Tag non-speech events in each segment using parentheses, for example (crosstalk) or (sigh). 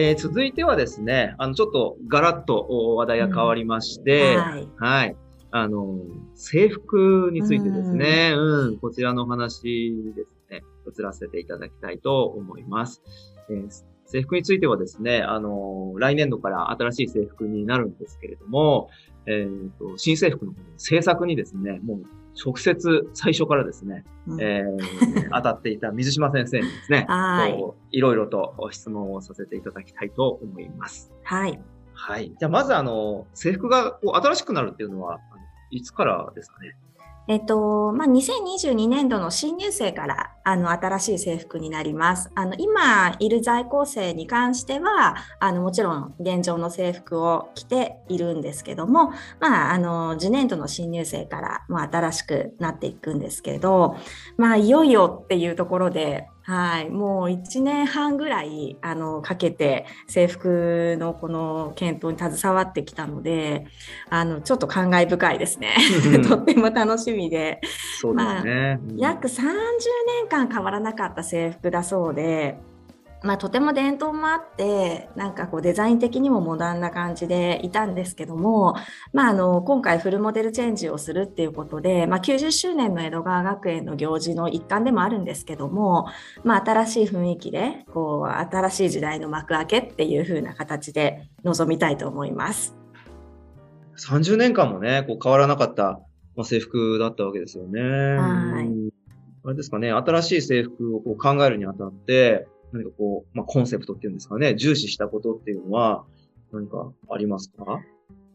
えー、続いてはですね、あの、ちょっとガラッと話題が変わりまして、うん、はい、はい。あの、制服についてですね、うん、うん、こちらの話ですね、移らせていただきたいと思います。えー、制服についてはですね、あの、来年度から新しい制服になるんですけれども、えーと、新制服の制作にですね、もう直接最初からですね、うん、えー、当たっていた水島先生にですね、(laughs) はい。いろいろと質問をさせていただきたいと思います。はい。はい。じゃあまずあの、制服がこう新しくなるっていうのは、いつからですかね？えっと、まあ、2022年度の新入生からあの新しい制服になります。あの今いる在校生に関してはあのもちろん現状の制服を着ているんですけども、まあ、あの次年度の新入生からも新しくなっていくんですけど、まあ、いよいよっていうところではい、もう1年半ぐらいあのかけて制服のこの検討に携わってきたのであのちょっと感慨深いですね。(laughs) とっても楽しみで。あ、約30年間変わらなかった制服だそうでまあ、とても伝統もあってなんかこうデザイン的にもモダンな感じでいたんですけども、まあ、あの今回フルモデルチェンジをするっていうことで、まあ、90周年の江戸川学園の行事の一環でもあるんですけども、まあ、新しい雰囲気でこう新しい時代の幕開けっていう風な形で臨みたいと思います。30年間もねこう変わらなかった制服だったわけですよね。はい。あれですかね、新しい制服をこう考えるにあたって、何かこう、まあ、コンセプトっていうんですかね、重視したことっていうのは何かありますか？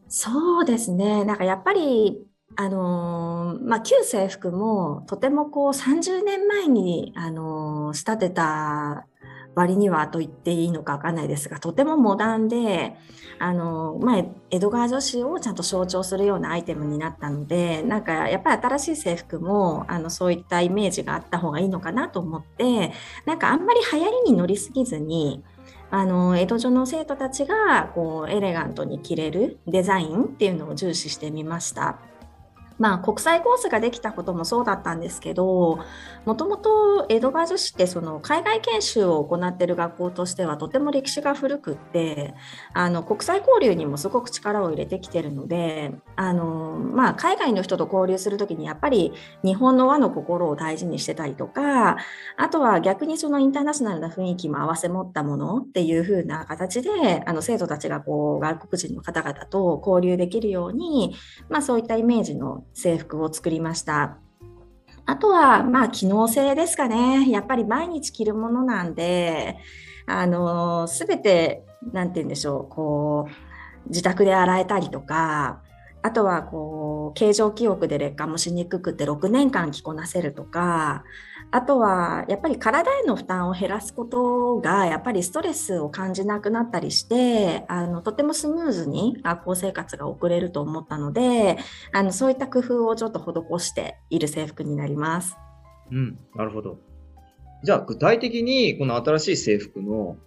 そうですね。なんかやっぱり、あのー、まあ、旧制服もとてもこう30年前に、あのー、仕立てた割にはと言っていいのかわかんないですが、とてもモダンで、あの、まあ、江戸川女子をちゃんと象徴するようなアイテムになったので、なんかやっぱり新しい制服も、あの、そういったイメージがあった方がいいのかなと思って、なんかあんまり流行りに乗りすぎずに、あの江戸女の生徒たちがこうエレガントに着れるデザインっていうのを重視してみました。まあ、国際コースができたこともそうだったんですけどもともと江戸川女子ってその海外研修を行っている学校としてはとても歴史が古くってあの国際交流にもすごく力を入れてきてるのであの、まあ、海外の人と交流する時にやっぱり日本の和の心を大事にしてたりとかあとは逆にそのインターナショナルな雰囲気も併せ持ったものっていう風な形であの生徒たちがこう外国人の方々と交流できるように、まあ、そういったイメージの制服を作りました。あとは、まあ、機能性ですかね。やっぱり毎日着るものなんで、あの、すべて、なんて言うんでしょう、こう、自宅で洗えたりとか、あとはこう形状記憶で劣化もしにくくて6年間着こなせるとかあとはやっぱり体への負担を減らすことがやっぱりストレスを感じなくなったりしてあのとてもスムーズに学校生活が送れると思ったのであのそういった工夫をちょっと施している制服になります。うん、なるほど。じゃあ具体的にこの新しい制服の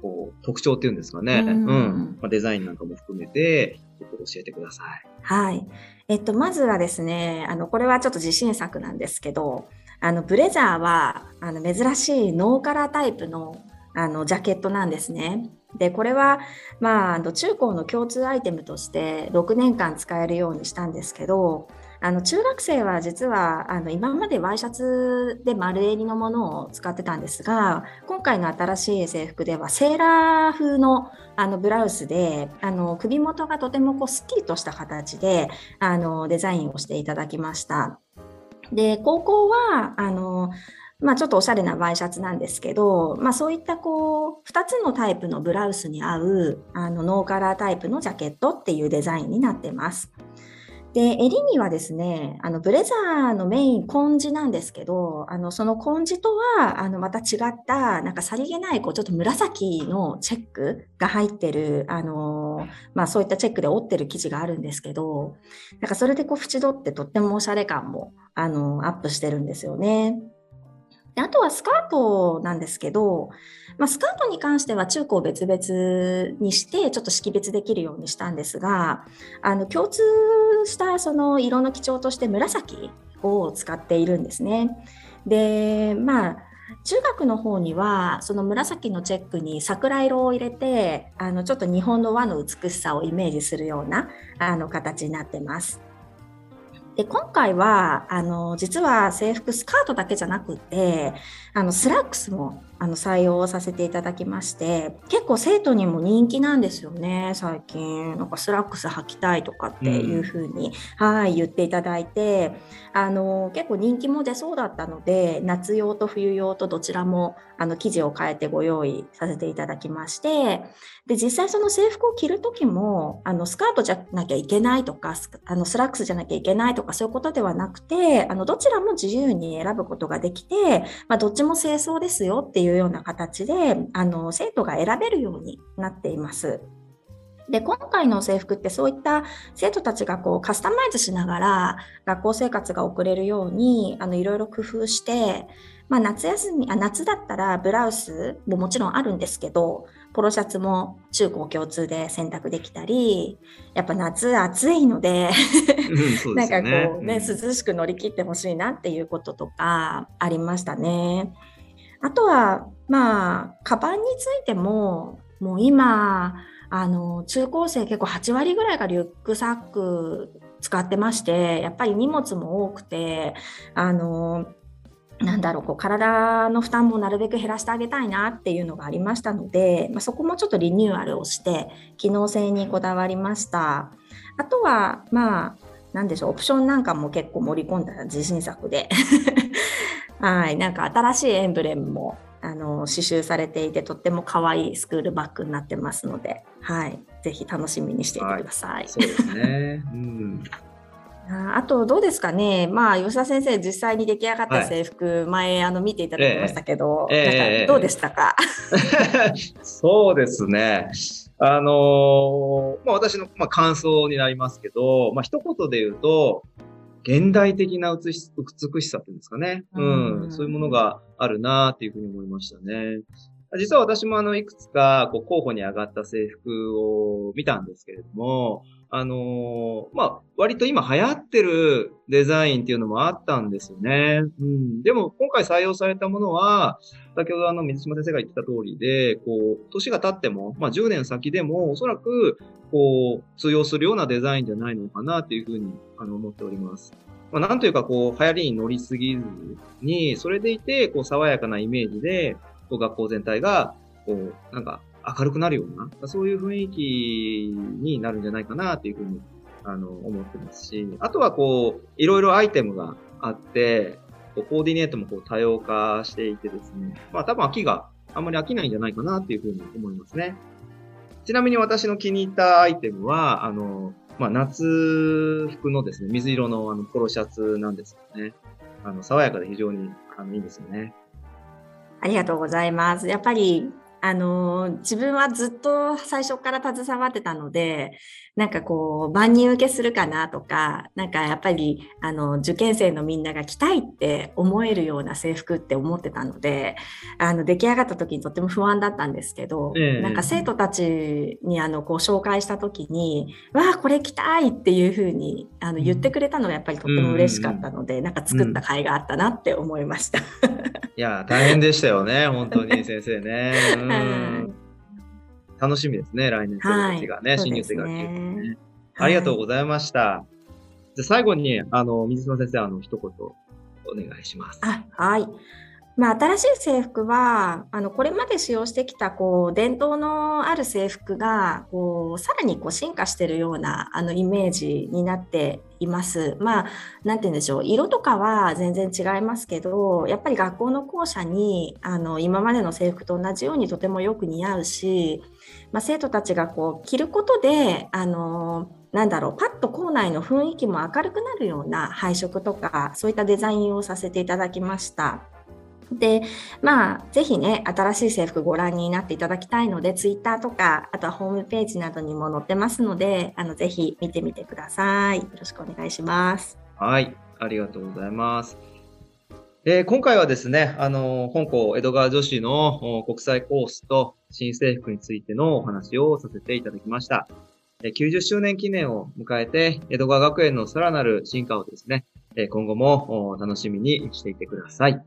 こう特徴っていうんですかね、うん、うん、まあ、デザインなんかも含めてちょっと教えてください。はい。えっと、まずはですね、あの、これはちょっと自信作なんですけど、あの、ブレザーは、あの、珍しいノーカラータイプの、あの、ジャケットなんですね。で、これは、まあ、中高の共通アイテムとして6年間使えるようにしたんですけど、あの中学生は実はあの今までワイシャツで丸襟のものを使ってたんですが今回の新しい制服ではセーラー風のあのブラウスであの首元がとてもこうすっきりとした形であのデザインをしていただきました。で高校はあのまあ、ちょっとおしゃれなワイシャツなんですけど、まあ、そういったこう2つのタイプのブラウスに合うあのノーカラータイプのジャケットっていうデザインになってます。で、襟にはですね、あの、ブレザーのメイン、紺地なんですけど、あの、その紺地とは、あの、また違った、なんかさりげない、こう、ちょっと紫のチェックが入ってる、あの、まあ、そういったチェックで折ってる生地があるんですけど、なんかそれでこう、縁取ってとってもおしゃれ感も、あの、アップしてるんですよね。であとはスカートなんですけど、まあ、スカートに関しては中高別々にしてちょっと識別できるようにしたんですがあの共通したその色の基調として紫を使っているんですね。でまあ中学の方にはその紫のチェックに桜色を入れてあのちょっと日本の和の美しさをイメージするようなあの形になってます。で今回はあの実は制服スカートだけじゃなくてあのスラックスもあの採用させていただきまして結構生徒にも人気なんですよね最近。なんかスラックス履きたいとかっていうふうに、ん、はい言っていただいてあの結構人気も出そうだったので夏用と冬用とどちらもあの生地を変えてご用意させていただきましてで実際その制服を着る時もあのスカートじゃなきゃいけないとかあのスラックスじゃなきゃいけないとかそういうことではなくてあのどちらも自由に選ぶことができて、まあ、どっちも清掃ですよっていういうような形であの生徒が選べるようになっています。で今回の制服ってそういった生徒たちがこうカスタマイズしながら学校生活が送れるようにあのいろいろ工夫して、まあ、夏休みあ夏だったらブラウスももちろんあるんですけどポロシャツも中高共通で選択できたりやっぱ夏暑いのでうん、なんかこうね、うん、涼しく乗り切ってほしいなっていうこととかありましたね。あとは、まあ、カバンについても、もう今、あの、中高生結構8割ぐらいがリュックサック使ってまして、やっぱり荷物も多くて、あの、なんだろう、こう体の負担もなるべく減らしてあげたいなっていうのがありましたので、まあ、そこもちょっとリニューアルをして、機能性にこだわりました。あとは、まあ、なんでしょう、オプションなんかも結構盛り込んだ自信作で (laughs) はい、なんか新しいエンブレムもあの刺繍されていてとっても可愛いスクールバッグになってますので、はい、ぜひ楽しみにしていてください。はい、そうですね。うん。あとどうですかね、まあ、吉田先生、実際に出来上がった制服、はい、前あの見ていただきましたけど、えー、なんかどうでしたか、えー、(laughs) そうですね、あのー、まあ、私の、まあ、感想になりますけど、まあ一言で言うと、現代的な美しさっていうんですかね。うん。そういうものがあるなっていうふうに思いましたね。実は私もあの、いくつか、こう、候補に上がった制服を見たんですけれども、あのー、まあ、割と今流行ってるデザインっていうのもあったんですよね。うん。でも、今回採用されたものは、先ほどあの、水島先生が言ってた通りで、こう、年が経っても、まあ、10年先でも、おそらく、こう、通用するようなデザインじゃないのかなっていうふうに、あの、思っております。まあ、なんというか、こう、流行りに乗りすぎずに、それでいて、こう、爽やかなイメージで、こう、学校全体が、こう、なんか、明るくなるような、そういう雰囲気になるんじゃないかなっていうふうに、あの、思ってますし、あとはこう、いろいろアイテムがあって、こうコーディネートもこう多様化していてですね、まあ多分秋があんまり飽きないんじゃないかなっていうふうに思いますね。ちなみに私の気に入ったアイテムは、あの、まあ、夏服のですね、水色のあのポロシャツなんですよね。あの、爽やかで非常にあのいいんですよね。ありがとうございます。やっぱりあの自分はずっと最初から携わってたのでなんかこう万人受けするかなとかなんかやっぱりあの受験生のみんなが着たいって思えるような制服って思ってたのであの出来上がった時にとても不安だったんですけど、えー、なんか生徒たちにあのこう紹介した時に「わあこれ着たい!」っていうふうにあの言ってくれたのがやっぱりとっても嬉しかったので、うん、なんか作った甲斐があったなって思いました。いや大変でしたよね本当に先生ね。うん (laughs) 楽しみですね、来年生たちがね、はい、新入生が来てね、ありがとうございました。じゃ最後に、あの、水島先生、あの、一言お願いします。あはい。まあ、新しい制服はあのこれまで使用してきたこう伝統のある制服がこうさらにこう進化しているようなあのイメージになっています。まあ、なんて言うんでしょう。色とかは全然違いますけど、やっぱり学校の校舎に、あの、今までの制服と同じようにとてもよく似合うし、まあ、生徒たちがこう、着ることで、あの、なんだろう、パッと校内の雰囲気も明るくなるような配色とか、そういったデザインをさせていただきました。で、まあ、ぜひね、新しい制服ご覧になっていただきたいので、ツイッターとか、あとはホームページなどにも載ってますので、あの、ぜひ見てみてください。よろしくお願いします。はい、ありがとうございます。えー、今回はですね、あの、本校江戸川女子の国際コースと新制服についてのお話をさせていただきました。え90周年記念を迎えて、江戸川学園のさらなる進化をですね、え今後も楽しみにしていてください。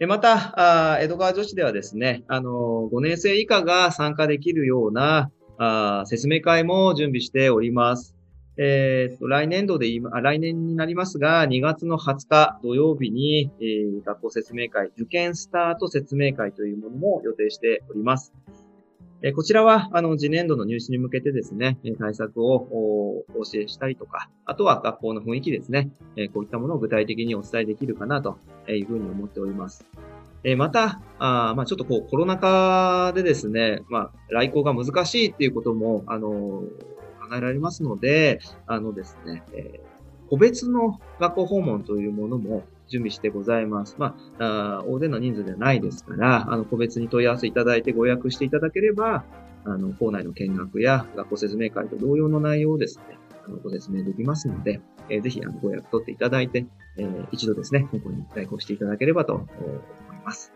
また、江戸川女子ではですね、あの、5年生以下が参加できるようなあ説明会も準備しております。えー、と来年度で今、来年になりますが、2月の20日土曜日に、えー、学校説明会、受験スタート説明会というものも予定しております。えこちらは、あの、次年度の入試に向けてですね、対策をお教えしたりとか、あとは学校の雰囲気ですね、えこういったものを具体的にお伝えできるかなというふうに思っております。えまた、あまあ、ちょっとこう、コロナ禍でですね、まあ、来校が難しいっていうことも、あの、考えられますので、あのですね、えー、個別の学校訪問というものも、準備してございます。まあ、あ大勢の人数ではないですから、あの、個別に問い合わせいただいてご予約していただければ、あの、校内の見学や学校説明会と同様の内容をですね、あの、ご説明できますので、えー、ぜひ、あの、ご予約取っていただいて、えー、一度ですね、ここに代行していただければと思います。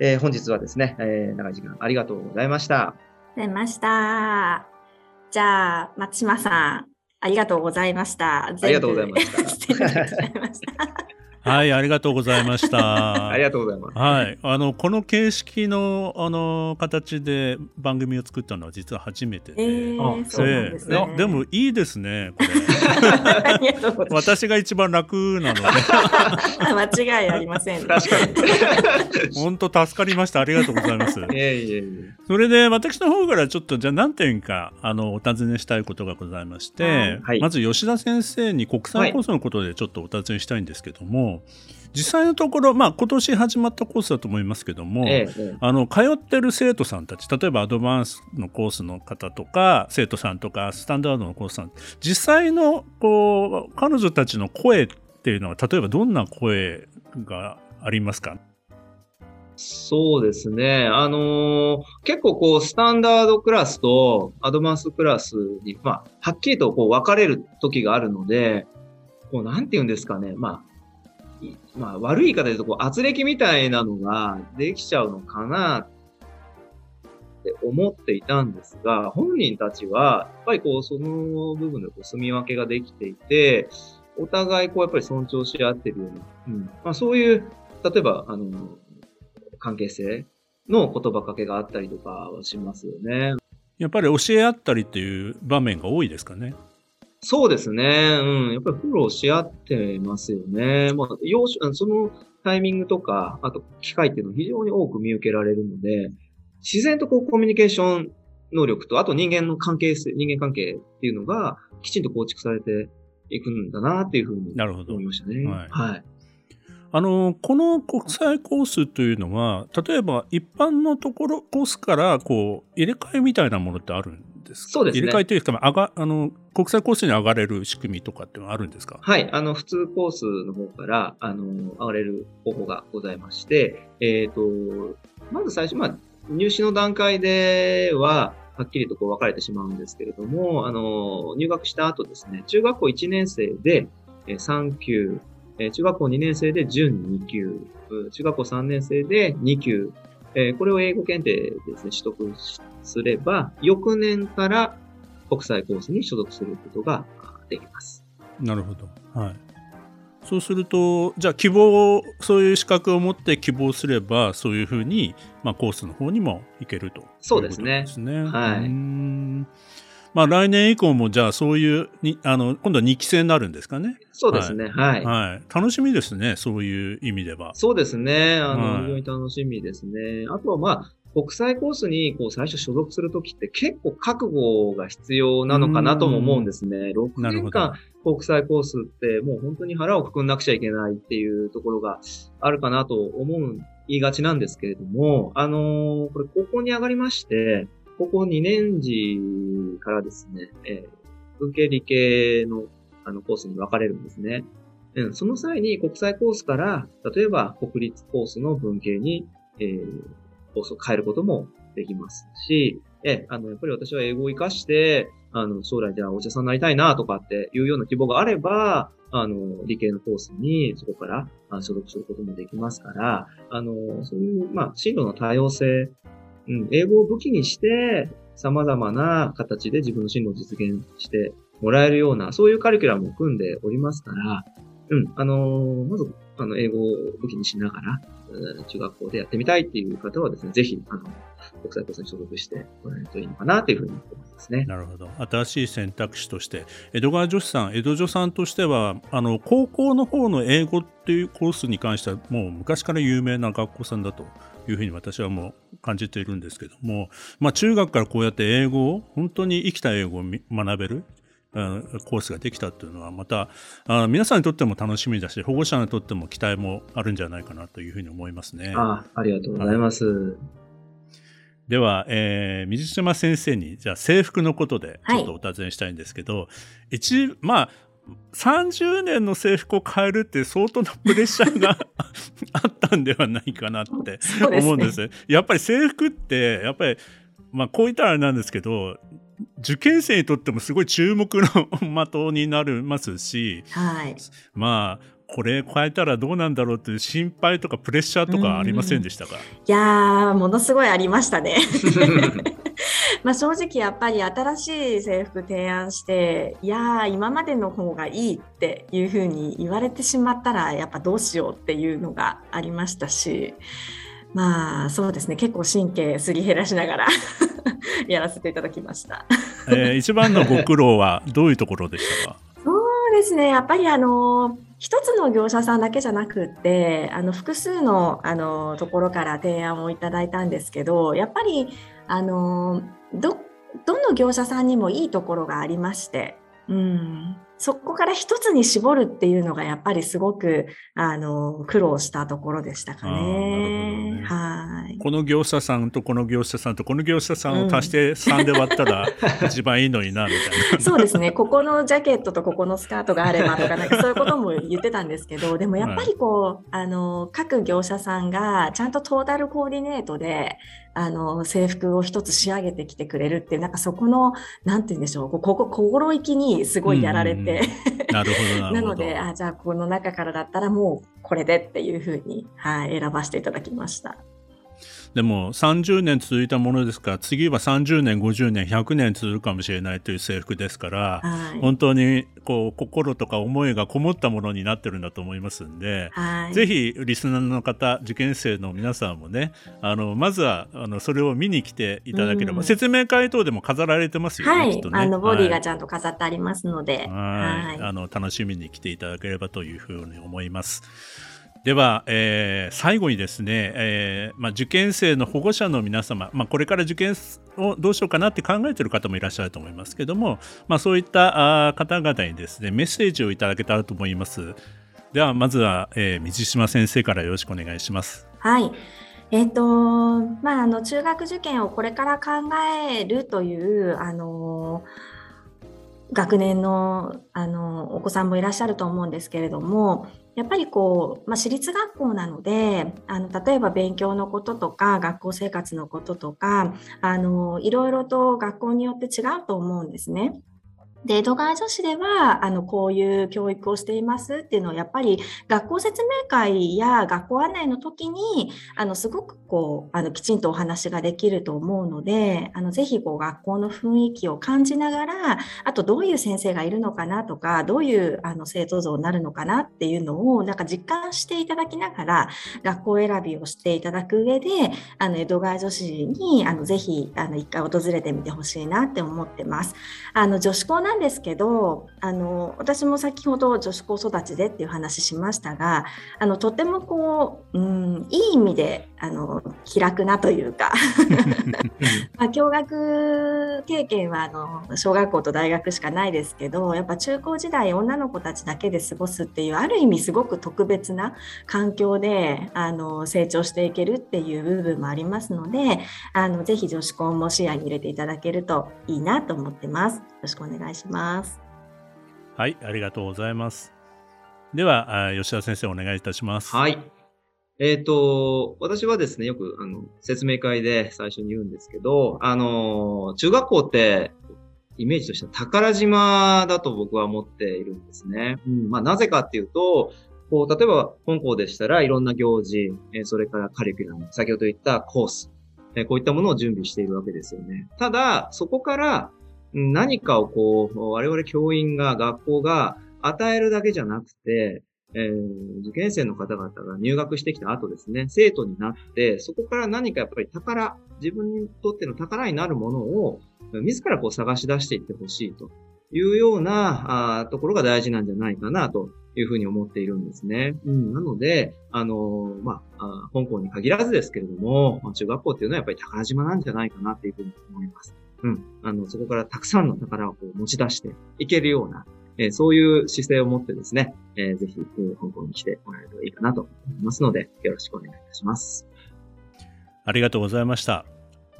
えー、本日はですね、えー、長い時間ありがとうございました。ありがとうございました。じゃあ、松島さん、ありがとうございました。ありがとうございました。はい、ありがとうございました。(laughs) ありがとうございます。はい、あのこの形式のあの形で番組を作ったのは実は初めてで、えー、そうなんですね。でもいいですね。これ。私が一番楽なので。(laughs) 間違いありません、確かに。本当助かりました。ありがとうございます。いえいえいえ。それで私の方からちょっとじゃあ何点かあのお尋ねしたいことがございまして、はい、まず吉田先生に国際放送のことでちょっとお尋ねしたいんですけども。実際のところ、まあ、今年始まったコースだと思いますけども、ええ、あの通ってる生徒さんたち例えばアドバンスのコースの方とか生徒さんとかスタンダードのコースさん実際のこう彼女たちの声っていうのは例えばどんな声がありますか？そうですね。あのー、結構こう、スタンダードクラスとアドバンスクラスに、まあ、はっきりとこう分かれる時があるので、こう、なんて言うんですかね。まあ、まあ、悪い方で言うと、こう、圧力みたいなのができちゃうのかなって思っていたんですが、本人たちは、やっぱりこう、その部分でこう、住み分けができていて、お互いこう、やっぱり尊重し合ってるような、うん。まあ、そういう、例えば、あの、関係性の言葉かけがあったりとかはしますよね。やっぱり教え合ったりっていう場面が多いですかね。そうですね。うん。やっぱりフォローし合ってますよね。まあ、要そのタイミングとか、あと機会っていうのを非常に多く見受けられるので、自然とこうコミュニケーション能力と、あと人間の関係性、人間関係っていうのがきちんと構築されていくんだなっていうふうに思いましたね。はい。はいあのこの国際コースというのは例えば一般のところコースからこう入れ替えみたいなものってあるんですか？そうですね。入れ替えというか、上があの国際コースに上がれる仕組みとかってあるんですか？はい。あの、普通コースの方から、あの、上がれる方法がございまして、えっ、ー、と、まず最初、まあ、入試の段階では、はっきりとこう分かれてしまうんですけれども、あの、入学した後ですね、中学校1年生で3級、中学校2年生で準2級、中学校3年生で2級、これを英語検定でですね、取得すれば、翌年から国際コースに所属することができます。なるほど。はい。そうすると、じゃあ希望、そういう資格を持って希望すれば、そういうふうに、まあ、コースの方にも行けると、そうですね。ですね。はい。まあ、来年以降も、じゃあ、そういうに、あの、今度は2期生になるんですかね？そうですね。はい。はい。楽しみですね。そういう意味では。そうですね。あの、はい、非常に楽しみですね。あとは、まあ、国際コースにこう最初所属するときって結構覚悟が必要なのかなとも思うんですね。6年間国際コースってもう本当に腹をくくんなくちゃいけないっていうところがあるかなと思う、言いがちなんですけれども、あのー、これ高校に上がりまして、高校2年時からですね、えー、文系理系のあのコースに分かれるんですね。うん、その際に国際コースから、例えば国立コースの文系に、えー、コースを変えることもできますし、え、あの、やっぱり私は英語を活かして、あの、将来じゃあお医者さんになりたいなとかっていうような希望があれば、あの、理系のコースにそこから所属することもできますから、あの、そういう、まあ、進路の多様性、うん、英語を武器にして、様々な形で自分の進路を実現してもらえるような、そういうカリキュラムを組んでおりますから、うん、あのまず、あの、英語を武器にしながら、中学校でやってみたいっていう方はですね、ぜひ、あの、国際コースに所属してもらえるといいのかなというふうに思いますね。なるほど。新しい選択肢として、江戸川女子さん、江戸女さんとしては、あの、高校の方の英語っていうコースに関しては、もう昔から有名な学校さんだというふうに私はもう感じているんですけども、まあ、中学からこうやって英語を、本当に生きた英語を学べる、コースができたっていうのはまた皆さんにとっても楽しみだし保護者にとっても期待もあるんじゃないかなというふうに思いますね。あありがとうございます。はい、では、えー、水島先生にじゃあ制服のことでちょっとお尋ねしたいんですけど、はい、一まあ30年の制服を変えるって相当なプレッシャーが (laughs) あったんではないかなって思うんです。ね、やっぱり制服ってやっぱりまあこう言ったらあれなんですけど受験生にとってもすごい注目の的になりますし、はい、まあこれ変えたらどうなんだろうっていう心配とかプレッシャーとかありませんでしたか、いやーものすごいありましたね。(laughs) (laughs) まあ正直やっぱり新しい制服提案していやー今までの方がいいっていうふうに言われてしまったらやっぱどうしようっていうのがありましたしまあそうですね。結構神経すり減らしながら (laughs) やらせていただきました。えー、一番のご苦労はどういうところでしたか？(laughs) そうですね。やっぱりあの一つの業者さんだけじゃなくってあの複数のあのところから提案をいただいたんですけどやっぱりあのどどの業者さんにもいいところがありまして、うん、そこから一つに絞るっていうのがやっぱりすごくあの苦労したところでしたかね。ねはい。この業者さんとこの業者さんとこの業者さんを足して3で割ったら (laughs) 一番いいのになみたいな。そうですね。ここのジャケットとここのスカートがあればとかなんかそういうことも言ってたんですけど、でもやっぱりこう、はい、あの各業者さんがちゃんとトータルコーディネートであの制服を一つ仕上げてきてくれるっていうなんかそこのなんて言うんでしょうここ心意気にすごいやられて、(laughs) なるほどなのであじゃあこの中からだったらもうこれでっていうふうに、はい、選ばせていただきました。でも30年続いたものですから次は30年50年100年続くかもしれないという制服ですから、はい、本当にこう心とか思いがこもったものになってるんだと思いますんで、はい、ぜひリスナーの方受験生の皆さんもねあのまずはあのそれを見に来ていただければ、うん、説明会等でも飾られてますよね、はい、きっとね。あのボディがちゃんと飾ってありますので、はい、あの楽しみに来ていただければというふうに思います。では、えー、最後にですね、えーまあ、受験生の保護者の皆様、まあ、これから受験をどうしようかなって考えている方もいらっしゃると思いますけども、まあ、そういった方々にですねメッセージをいただけたらと思います。ではまずは、えー、水島先生からよろしくお願いします。はい。えっ、ー、とまあ、あの中学受験をこれから考えるというあの学年のあのお子さんもいらっしゃると思うんですけれどもやっぱりこう、まあ、私立学校なのであの例えば勉強のこととか学校生活のこととかあのいろいろと学校によって違うと思うんですね。で、江戸川女子では、あの、こういう教育をしていますっていうのを、やっぱり学校説明会や学校案内の時に、あの、すごくこう、あの、きちんとお話ができると思うので、あの、ぜひこう、学校の雰囲気を感じながら、あとどういう先生がいるのかなとか、どういうあの生徒像になるのかなっていうのを、なんか実感していただきながら、学校選びをしていただく上で、あの、江戸川女子に、あの、ぜひ、あの、一回訪れてみてほしいなって思ってます。あの、女子校なんですけどあの私も先ほど女子高育ちでっていう話しましたがあのとてもこう、うん、いい意味であの気楽なというか (laughs) まあ、教学経験はあの小学校と大学しかないですけどやっぱ中高時代女の子たちだけで過ごすっていうある意味すごく特別な環境であの成長していけるっていう部分もありますのであのぜひ女子校も視野に入れていただけるといいなと思ってます。よろしくお願いします。します。はい、ありがとうございます。では、吉田先生お願いいたします。はい。えっ、ー、と、私はですね、よく、あの、説明会で最初に言うんですけど、あの、中学校って、イメージとしては宝島だと僕は思っているんですね。うん。まあ、なぜかっていうと、こう、例えば、本校でしたらいろんな行事、え、それからカリキュラム、先ほど言ったコース、え、こういったものを準備しているわけですよね。ただ、そこから何かをこう、我々教員が、学校が与えるだけじゃなくて、えー、受験生の方々が入学してきた後ですね、生徒になって、そこから何かやっぱり宝、自分にとっての宝になるものを、自らこう探し出していってほしいというようなあところが大事なんじゃないかなというふうに思っているんですね。うん、なので、あのー、まあ、香港に限らずですけれども、中学校っていうのはやっぱり宝島なんじゃないかなというふうに思います。うん。あの、そこからたくさんの宝をこう持ち出していけるような、えー、そういう姿勢を持ってですね、えー、ぜひ、えー、香港に来てもらえるといいかなと思いますので、よろしくお願いいたします。ありがとうございました。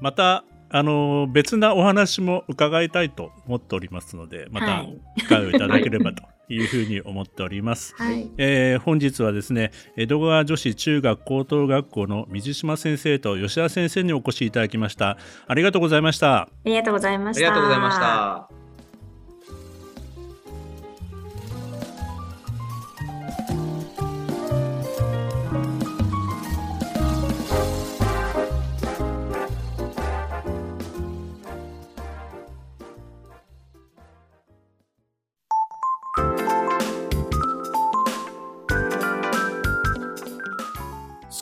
また、あの別なお話も伺いたいと思っておりますのでまた機会をいただければというふうに思っております、はい、えー、本日はですね江戸川女子中学高等学校の水島先生と吉田先生にお越しいただきました。ありがとうございました。ありがとうございました。ありがとうございました